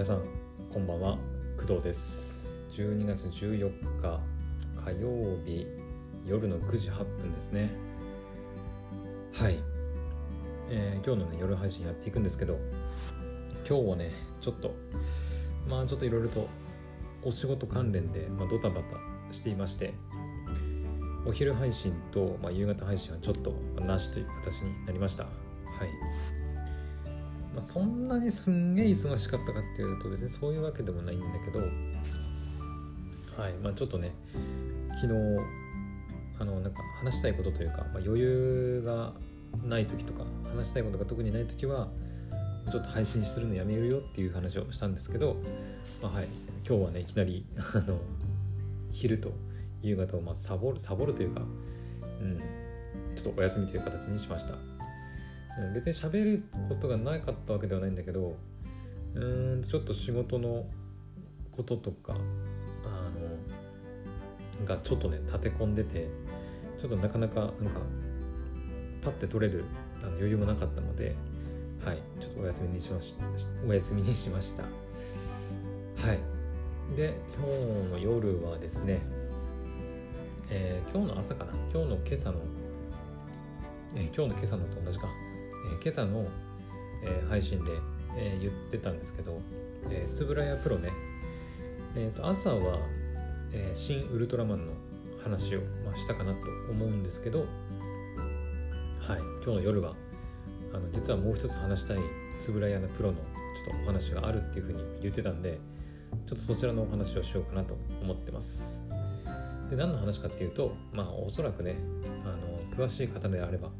皆さんこんばんは。工藤です。12月14日火曜日夜の9時8分ですね。はい、えー今日のね夜配信やっていくんですけど今日はねちょっとまあちょっといろいろとお仕事関連で、まあ、ドタバタしていましてお昼配信と、まあ、夕方配信はちょっとまあなしという形になりました。はい。まあ、そんなにすんげえ忙しかったかっていうと別にそういうわけでもないんだけどはいまあちょっとね昨日あのなんか話したいことというか、まあ、余裕がない時とか話したいことが特にない時はちょっと配信するのやめるよっていう話をしたんですけど、まあ、はい今日はねいきなり あの昼と夕方をまあサボるサボるというか、うん、ちょっとお休みという形にしました。うん別に喋ることがなかったわけではないんだけどうんちょっと仕事のこととかあのがちょっとね立て込んでてちょっとなかなかなんかパッて取れるあの余裕もなかったのではいちょっとお休みにしましたお休みにしました。はい。で今日の夜はですねえー今日の朝かな？今日の今朝の、え今日の今朝のと同じか。え今朝の、え配信で、え言ってたんですけど、えー、つぶらやプロね、えーと朝は、えー新ウルトラマンの話を、まあ、したかなと思うんですけど、はい、今日の夜はあの実はもう一つ話したいつぶらやのプロのちょっとお話があるっていうふうに言ってたんでちょっとそちらのお話をしようかなと思ってます。で何の話かっていうとまあおそらくねあの詳しい方であれば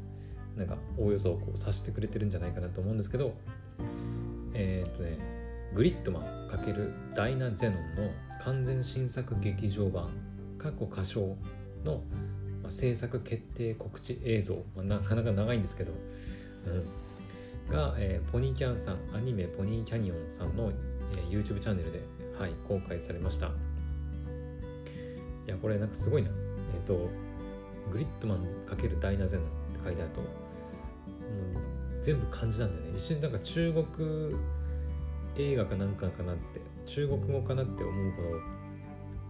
なんかおおよそこう察してくれてるんじゃないかなと思うんですけどえーっとねグリッドマン×ダイナ・ゼノンの完全新作劇場版過去歌唱の、まあ、制作決定告知映像、まあ、なかなか長いんですけど、うん、が、えーポニーキャンさんアニメポニーキャニオンさんの、えー YouTube チャンネルで、はい、公開されました。いやこれなんかすごいな。えーとグリッドマン×ダイナ・ゼノンって書いてあるともう。全部漢字なんだよね。一瞬なんか中国映画かなんかかなって中国語かなって思うほど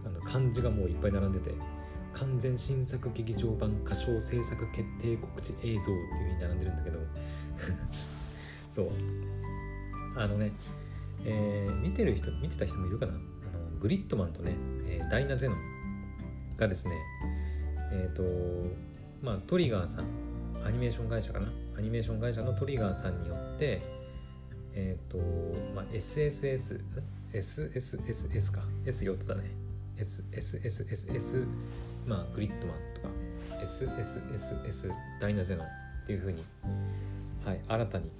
あの漢字がもういっぱい並んでて完全新作劇場版歌唱制作決定告知映像っていう風に並んでるんだけど そう。あのね、えー見てる人見てた人もいるかな？あのグリッドマンとね、えーダイナゼノンがですねえっ、とまあトリガーさんアニメーション会社かな？アニメーション会社のトリガーさんによってえっ、と、まあ、SSS SSSS か。S4 つだね。SSSSS まあグリッドマンとか。SSSS ダイナゼノンっていう風にはい新たに、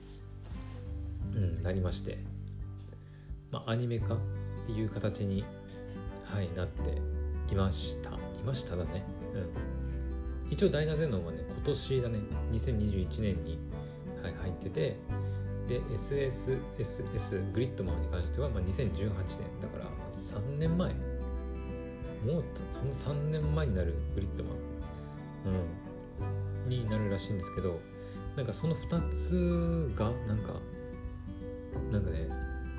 うん、なりまして。まあアニメ化っていう形にはいなっていました。いましただね。うん。一応ダイナゼノンはね今年だね2021年に、はい、入っててで SSSS グリッドマンに関しては、まあ、2018年。だから3年前。もうその3年前になるグリッドマン、うん、になるらしいんですけどなんかその2つがなんかなんかね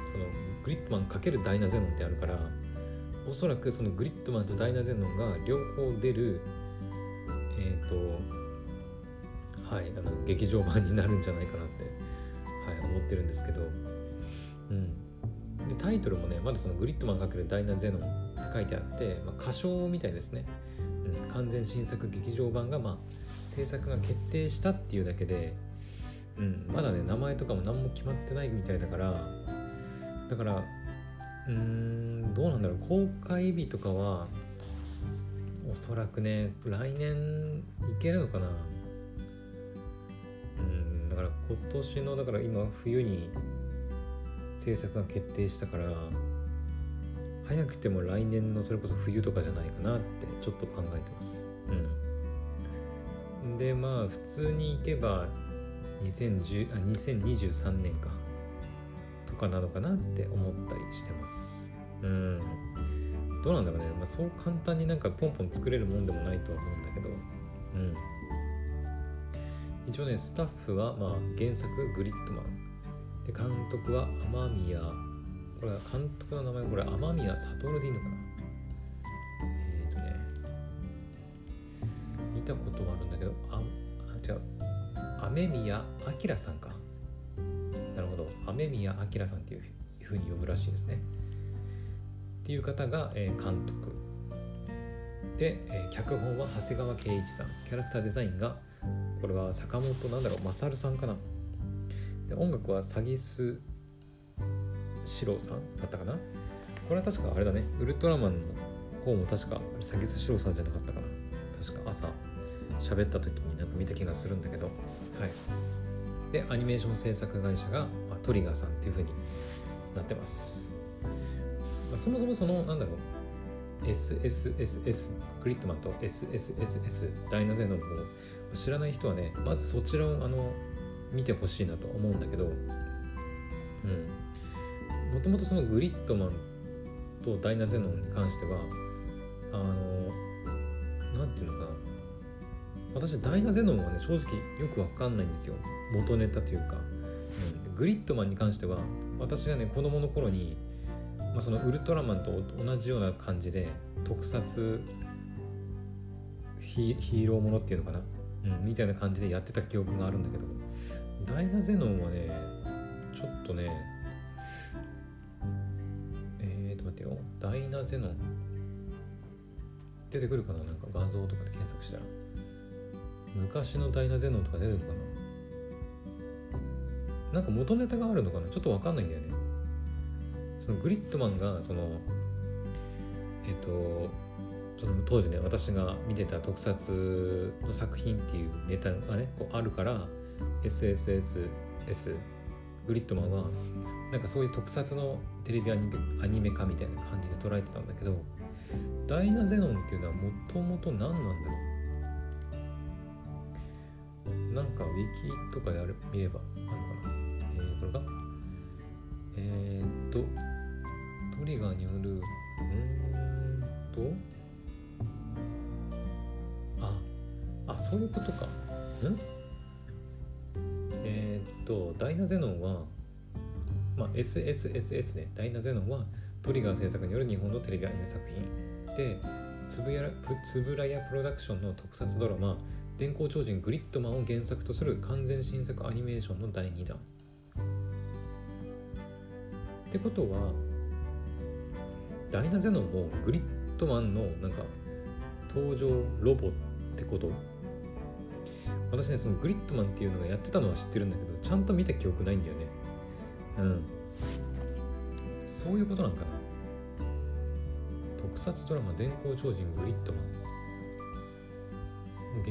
そのグリッドマン×ダイナゼノンってあるからおそらくそのグリッドマンとダイナゼノンが両方出るえっ、とはいあの劇場版になるんじゃないかなって、はい、思ってるんですけど、うん、でタイトルもねまだそのグリッドマン×ダイナゼノンって書いてあって、まあ、歌唱みたいですね、うん、完全新作劇場版がまあ制作が決定したっていうだけで、うん、まだね名前とかも何も決まってないみたいだからだからうーんどうなんだろう公開日とかはおそらくね来年いけるのかな。だから今年のだから今冬に制作が決定したから早くても来年のそれこそ冬とかじゃないかなってちょっと考えてます。うん。でまあ普通に行けば2010あ2023年か。とかなのかなって思ったりしてます。うん。どうなんだろうね、まあ、そう簡単になんかポンポン作れるもんでもないとは思うんだけど。うん。一応ねスタッフはまあ原作グリッドマン。で監督は雨宮これは監督の名前これ雨宮悟でいいのかな？えっ、ー、とね見たことはあるんだけどああ違う。雨宮明さんか。なるほど。雨宮明さんっていうふうに呼ぶらしいですね。っていう方が、えー、監督。で、えー、脚本は長谷川圭一さん。キャラクターデザインがこれは坂本なんだろう勝さんかな。で音楽はサギス四郎さんだったかな。これは確かあれだね。ウルトラマンの方も確かサギス四郎さんじゃなかったかな。確か朝喋った時になんか見た気がするんだけど。はい。でアニメーション制作会社が、まあ、トリガーさんっていう風になってます、まあ、そもそもそのなんだろう。SSSS グリッドマンと SSSS ダイナゼノンを知らない人はねまずそちらをあの見てほしいなと思うんだけどもともとそのグリッドマンとダイナゼノンに関してはあの何て言うのかな。私ダイナゼノンはね正直よくわかんないんですよ。元ネタというか、うん、グリッドマンに関しては私がね子供の頃に、まあ、そのウルトラマンと同じような感じで特撮ヒーローものっていうのかな、うん、みたいな感じでやってた記憶があるんだけど。ダイナゼノンはねちょっとねえーと待ってよ。ダイナゼノン。出てくるかな？なんか画像とかで検索したら。昔のダイナゼノンとか出てるのかな？なんか元ネタがあるのかな？ちょっとわかんないんだよね。そのグリッドマンがそのえっ、とその当時ね私が見てた特撮の作品っていうネタがねこうあるから SSSS グリッドマンはなんかそういう特撮のテレビアニメアニメ化みたいな感じで捉えてたんだけどダイナゼノンっていうのはもともと何なんだろう？なんかウィキとかであれ見ればあるのかな？えー、これがえー、っとトリガーによるうんとあそういうことか。んえっとダイナゼノンは、まあ、SSSS ね。ダイナゼノンはトリガー制作による日本のテレビアニメ作品でつぶやつぶらやプロダクションの特撮ドラマ「電光超人グリッドマン」を原作とする完全新作アニメーションの第2弾。ってことはダイナゼノンもグリッドマンのなんか登場ロボってこと？私ねそのグリッドマンっていうのがやってたのは知ってるんだけどちゃんと見た記憶ないんだよね。うん。そういうことなんかな。特撮ドラマ「電光超人グリッドマン」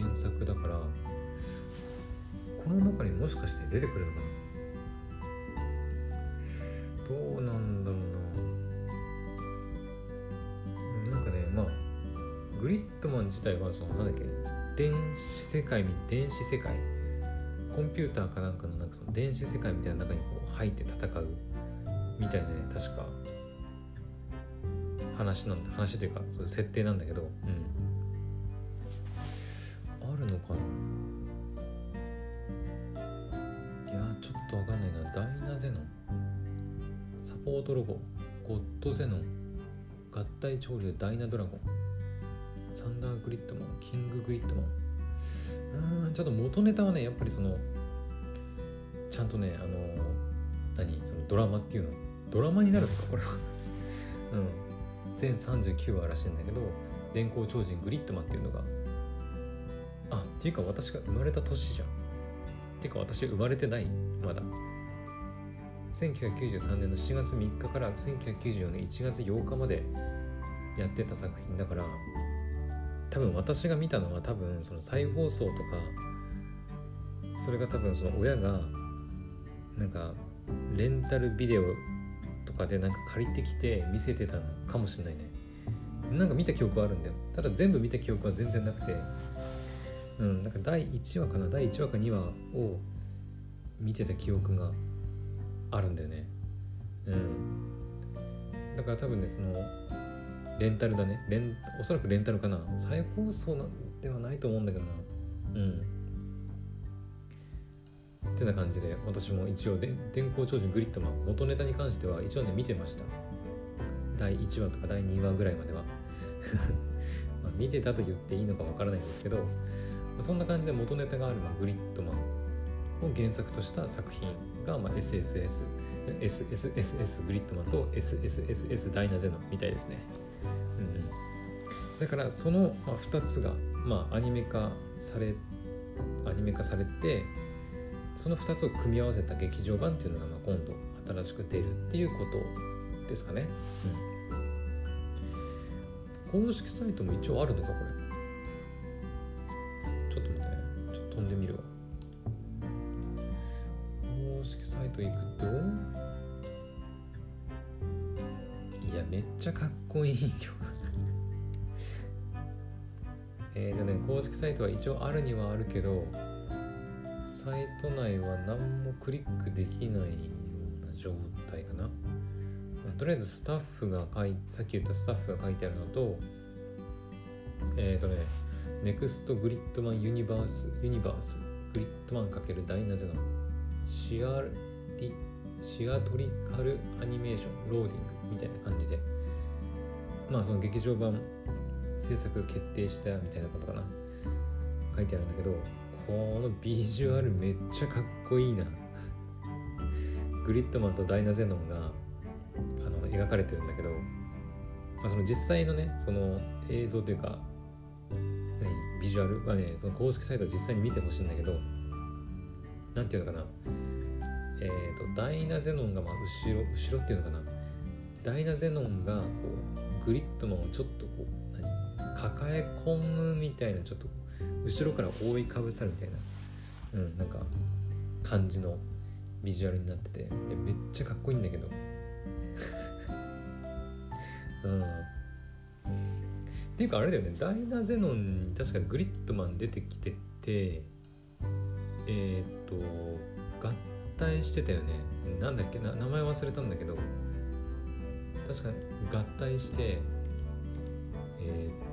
原作だからこの中にもしかして出てくるのかな。どうなんだろうな。なんかねまあグリッドマン自体はそのなんだっけ。電子世界電子世界コンピューターかなんかのなんかその電子世界みたいな中にこう入って戦うみたいなね確か話なんだ話というかそういう設定なんだけど、うん、あるのかな？いやちょっとわかんないな。ダイナゼノン。サポートロボ。ゴッドゼノン。合体潮流。ダイナドラゴン。サンダーグリッドマンキンググリッドマンうんちょっと元ネタはねやっぱりそのちゃんとねあの何そのドラマっていうのドラマになるのかこれは。うん。全39話らしいんだけど電光超人グリッドマンっていうのが。あっていうか私が生まれた年じゃん。っていうか私生まれてないまだ。1993年の4月3日から1994年1月8日までやってた作品だから多分私が見たのは多分その再放送とかそれが多分その親がなんかレンタルビデオとかでなんか借りてきて見せてたのかもしれないね。なんか見た記憶はあるんだよ。ただ全部見た記憶は全然なくて。うんなんか第1話かな第1話か2話を見てた記憶があるんだよね。うん。だから多分ねそのレンタルだね。レンおそらくレンタルかな。再放送なんではないと思うんだけどな。うん。ってな感じで私も一応で電光超人グリッドマン元ネタに関しては一応ね見てました。第1話とか第2話ぐらいまでは。ま見てたと言っていいのかわからないんですけどそんな感じで元ネタがある、まあ、グリッドマンを原作とした作品が、まあ、SSS SSSS グリッドマンと SSSS ダイナゼノみたいですね、だからその、2つが、まあ、アニメ化されアニメ化されてその2つを組み合わせた劇場版っていうのが、まあ、今度新しく出るっていうことですかね、うん、公式サイトも一応あるのかこれ。ちょっと待ってね。ちょっと飛んでみるわ。公式サイト行くといやめっちゃかっこいいよ。えーとね公式サイトは一応あるにはあるけどサイト内は何もクリックできないような状態かな、まあ、とりあえずスタッフが書いさっき言ったスタッフが書いてあるのとえっ、ー、とねネクストグリッドマンユニバースユニバースグリッドマン×ダイナゼノシアリシアトリカルアニメーションローディングみたいな感じでまあその劇場版制作決定したみたいなことかな。書いてあるんだけどこのビジュアルめっちゃかっこいいな。グリッドマンとダイナゼノンがあの描かれてるんだけど、まあ、その実際のねその映像というかビジュアル？はねその公式サイト実際に見てほしいんだけどなんていうのかな。えっ、ー、とダイナゼノンがまあ後ろ後ろっていうのかな。ダイナゼノンがこうグリッドマンをちょっとこう抱え込むみたいなちょっと後ろから覆いかぶさるみたいなうんなんか感じのビジュアルになっててめっちゃかっこいいんだけど。うん。ていうかあれだよねダイナゼノンに確かグリッドマン出てきててえっ、と合体してたよね。なんだっけな名前忘れたんだけど。確か合体してえっ、ー、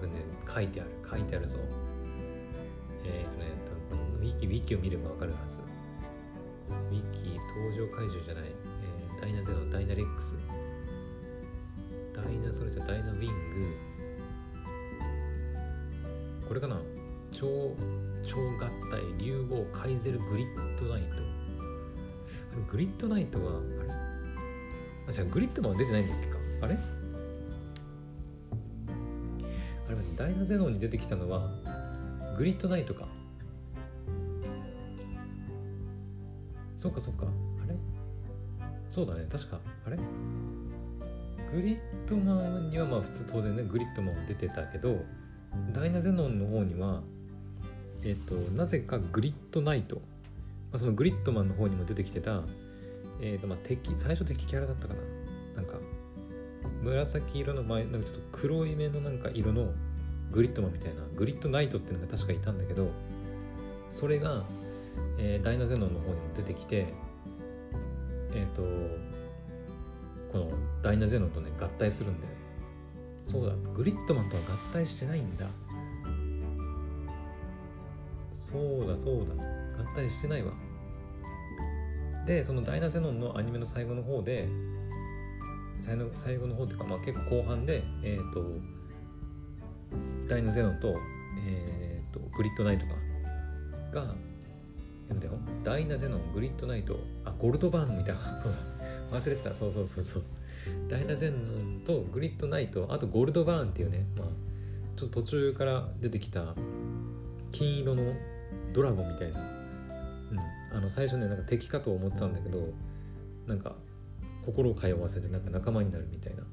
分ね書いてある書いてあるぞ。えっ、ー、とね多分ウィキウィキを見ればわかるはず。ウィキ登場会場じゃない、えー、ダイナゼロダイナレックス。ダイナそれとダイナウィング。これかな？超超合体竜王カイゼルグリッドナイト。グリッドナイトはあれ？あ違うグリッドマン出てないんだっけか？あれ？ダイナゼノンに出てきたのはグリッドナイトか。そっかそっか。あれ？そうだね。確か。あれ？グリッドマンにはまあ普通当然ねグリッドマン出てたけどダイナゼノンの方にはえっ、となぜかグリッドナイト、まあ、そのグリッドマンの方にも出てきてたえっ、ー、とまあ敵最初敵キャラだったかな。なんか紫色の前なんかちょっと黒い目のなんか色のグリッドマンみたいなグリッドナイトっていうのが確かいたんだけどそれが、えー、ダイナゼノンの方にも出てきてえっ、ー、とこのダイナゼノンとね合体するんだよ。そうだグリッドマンとは合体してないんだ。そうだそうだ。合体してないわ。でそのダイナゼノンのアニメの最後の方で最後の方っていうか、まあ、結構後半でえっ、ー、とダイナゼノンと,、えーと、グリッドナイトか。がやめてよ。ダイナゼノングリッドナイトあゴルドバーンみたいな。そうだ。忘れてた。そうそうそうそう。ダイナゼノンとグリッドナイトあとゴールドバーンっていうね。まあちょっと途中から出てきた金色のドラゴンみたいな、うん、あの最初ねなんか敵かと思ってたんだけどなんか心を通わせてなんか仲間になるみたいな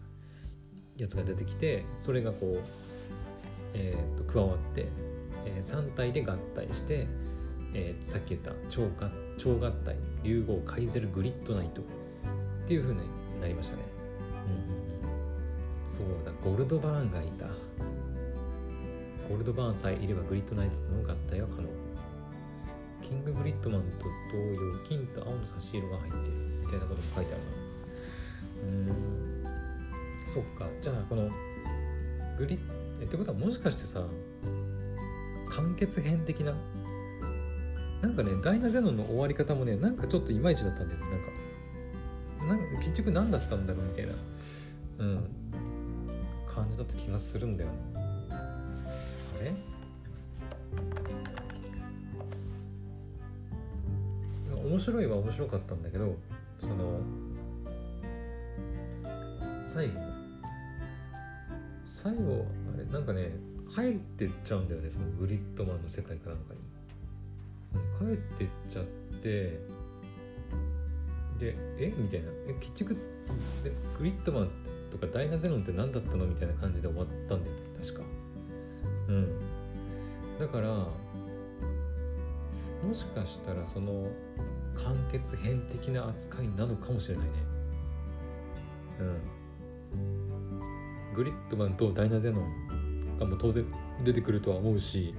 やつが出てきてそれがこうえーと、加わって、えー、3体で合体して、えー、さっき言った超合超合体竜号カイゼルグリッドナイトっていう風になりましたね、うん、そうだゴルドバーンがいた。ゴルドバーンさえいればグリッドナイトとの合体が可能。キンググリッドマンと同様金と青の差し色が入ってるみたいなことも書いてあるな。うん。そっか。じゃあこのグリッえってことはもしかしてさ完結編的な？なんかねダイナゼノンの終わり方もねなんかちょっといまいちだったんだよね。なんかなんか結局何だったんだろうみたいなうん感じだった気がするんだよね。あれ？面白いは面白かったんだけどその最後。最後なんかね帰ってっちゃうんだよねそのグリッドマンの世界かなんかに。帰ってっちゃってでえ？みたいな。え結局でグリッドマンとかダイナゼノンって何だったのみたいな感じで終わったんだよ確か。うん。だからもしかしたらその完結編的な扱いなのかもしれないね。うん。グリッドマンとダイナゼノンがもう当然出てくるとは思うし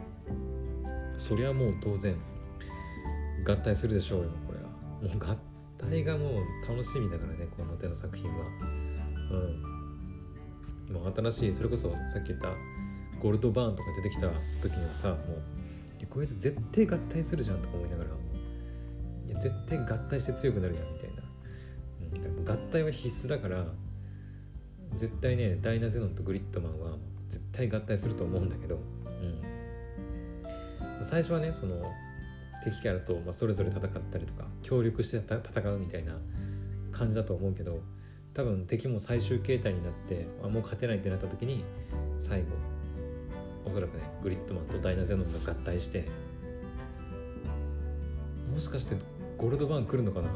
そりゃもう当然合体するでしょうよこれは。もう合体がもう楽しみだからねこの手の作品は。うん。もう新しいそれこそさっき言ったゴールドバーンとか出てきた時にはさもうこいつ絶対合体するじゃんとか思いながらいや絶対合体して強くなるやんみたいな、うん、合体は必須だから絶対ねダイナゼノンとグリッドマンは絶対合体すると思うんだけど、うん、最初はねその敵キャラと、まあ、それぞれ戦ったりとか協力して戦うみたいな感じだと思うけど多分敵も最終形態になってあもう勝てないってなった時に最後おそらくねグリッドマンとダイナゼノンが合体してもしかしてゴールドバーン来るのかな？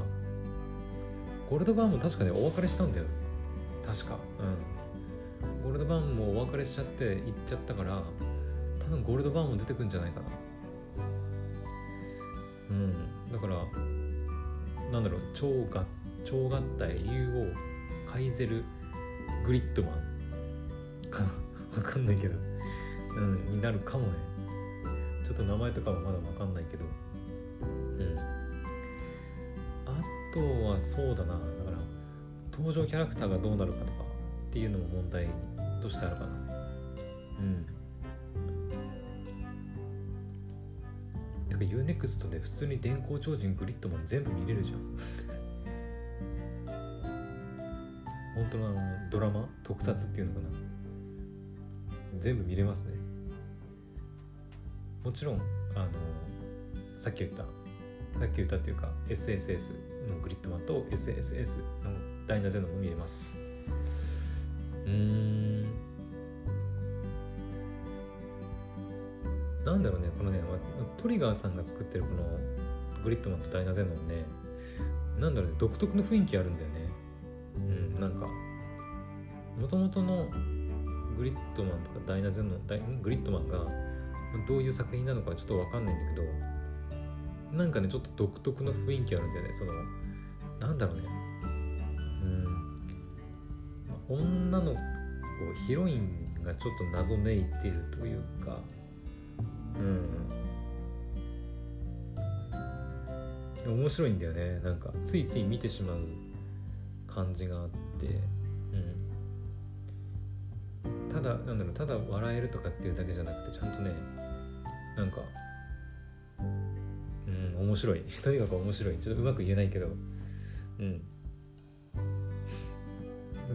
ゴールドバーンも確かねお別れしたんだよ。確か。うん。ゴールドバーンもお別れしちゃって行っちゃったから多分ゴールドバーンも出てくんじゃないかな。うん。だからなんだろう超合超合体竜王カイゼルグリッドマン。かわかんないけど。うんになるかもね。ちょっと名前とかはまだわかんないけど。うん。あとはそうだな。だから登場キャラクターがどうなるかとか。っていうのも問題としてあるかな。うん。てか UNEXT で普通に電光超人グリッドマン全部見れるじゃん。本当のあのドラマ特撮っていうのかな。全部見れますね。もちろんあのさっき言ったさっき言ったっていうか SSS のグリッドマンと SSS のダイナゼノも見えます。うーん。なんだろうねこのねトリガーさんが作ってるこのグリッドマンとダイナゼノンねなんだろうね独特の雰囲気あるんだよね。うんなんかもともとのグリッドマンとかダイナゼノングリッドマンがどういう作品なのかちょっと分かんないんだけどなんかねちょっと独特の雰囲気あるんだよね。そのなんだろうね。女の子ヒロインがちょっと謎めいてるというか。うん。面白いんだよね。なんかついつい見てしまう感じがあって。うん。ただなんだろうただ笑えるとかっていうだけじゃなくてちゃんとねなんかうん面白い。とにかく面白い。ちょっとうまく言えないけど。うん。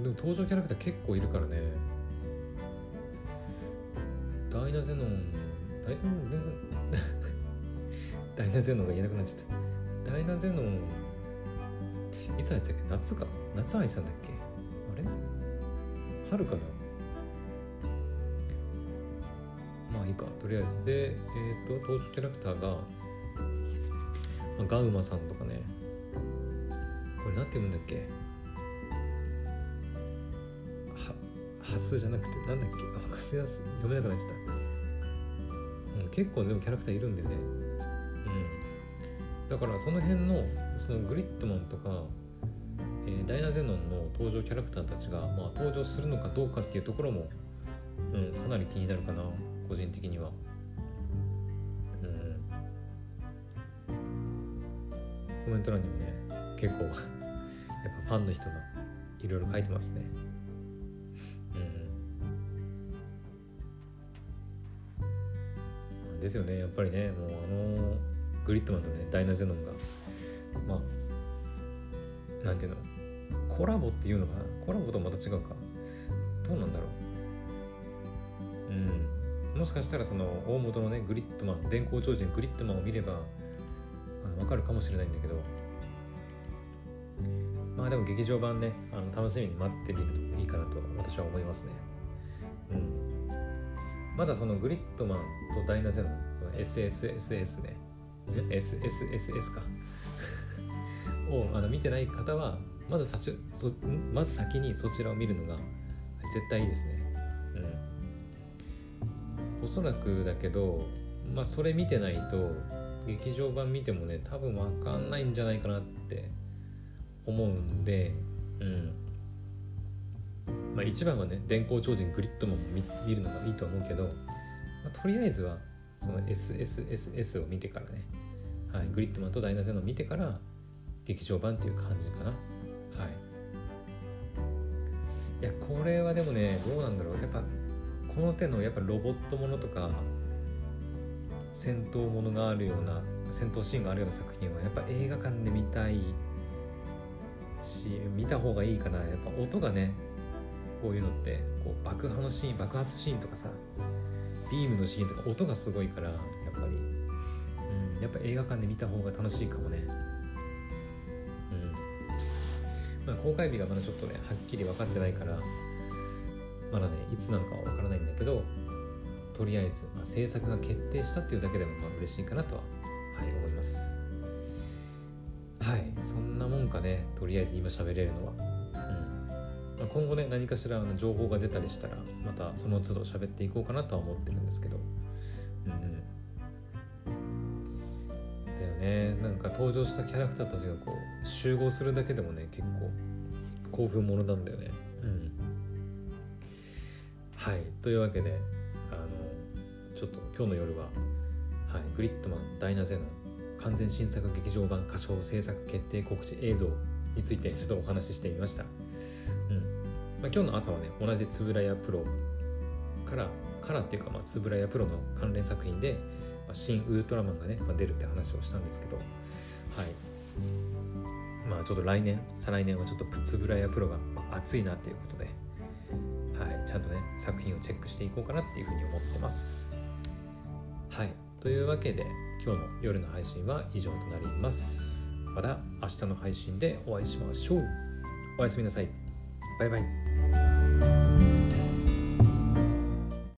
でも登場キャラクター結構いるからね。ダイナゼノン。ダイナゼノン？ダイナゼノンが言えなくなっちゃった。ダイナゼノン。いつ入ってたっけ？夏か？夏入ってたんだっけ？あれ？春かな？まあいいか。とりあえず。でえっ、ー、と登場キャラクターが、まあ、ガウマさんとかね。これなんて読むんだっけ？ハスじゃなくてなんだっけ？あカスヤス読めなくなっちゃった、うん、結構でもキャラクターいるんだよね。うん。だからその辺のそのグリッドマンとか、えー、ダイナゼノンの登場キャラクターたちが、まあ、登場するのかどうかっていうところも、うん、かなり気になるかな。個人的には。うん。コメント欄にもね結構 やっぱファンの人がいろいろ書いてますね。ですよねやっぱりねもうあのグリッドマンとねダイナゼノンがまあなんていうのコラボっていうのかなコラボとまた違うかどうなんだろう。うんもしかしたらその大元のねグリッドマン電光超人グリッドマンを見ればわかるかもしれないんだけど。まあでも劇場版ねあの楽しみに待ってみるといいかなと私は思いますね。まだそのグリッドマンとダイナゼノン SSSS ね。SSSS か。をあの見てない方はまずさちそまず先にそちらを見るのが絶対いいですね。うん。おそらくだけどまあそれ見てないと劇場版見てもね多分分かんないんじゃないかなって思うんでうんまあ一番はね電光超人グリッドマンも見見るのがいいと思うけど、まあ、とりあえずはその SSSS を見てからね、はい、グリッドマンとダイナゼノを見てから劇場版っていう感じかな。はい。いやこれはでもねどうなんだろう。やっぱこの手のやっぱロボットものとか戦闘ものがあるような戦闘シーンがあるような作品はやっぱ映画館で見たいし見た方がいいかな。やっぱ音がねこういうのってこう爆破のシーン爆発シーンとかさビームのシーンとか音がすごいからやっぱり、うん、やっぱ映画館で見た方が楽しいかもね。うん。まあ公開日がまだちょっとねはっきり分かってないからまだねいつなのかは分からないんだけどとりあえず、まあ、制作が決定したっていうだけでもまあ嬉しいかなとは、はい、思います。はいそんなもんかねとりあえず今喋れるのは、今後ね何かしらの情報が出たりしたらまたその都度喋っていこうかなとは思ってるんですけど。うんだよね。なんか登場したキャラクターたちがこう集合するだけでもね結構興奮ものなんだよね。うん。はい。というわけであのちょっと今日の夜は、はい、グリッドマンダイナゼノ完全新作劇場版歌唱制作決定告知映像についてちょっとお話ししてみました、うん。まあ、今日の朝はね同じ円谷プロからからっていうか、まあ、円谷プロの関連作品で、まあ、新ウルトラマンがね、まあ、出るって話をしたんですけどはい。まあちょっと来年再来年はちょっと円谷プロが熱いなっていうことではい、ちゃんとね作品をチェックしていこうかなっていうふうに思ってます。はい。というわけで今日の夜の配信は以上となります。また明日の配信でお会いしましょう。おやすみなさい。バイバイ。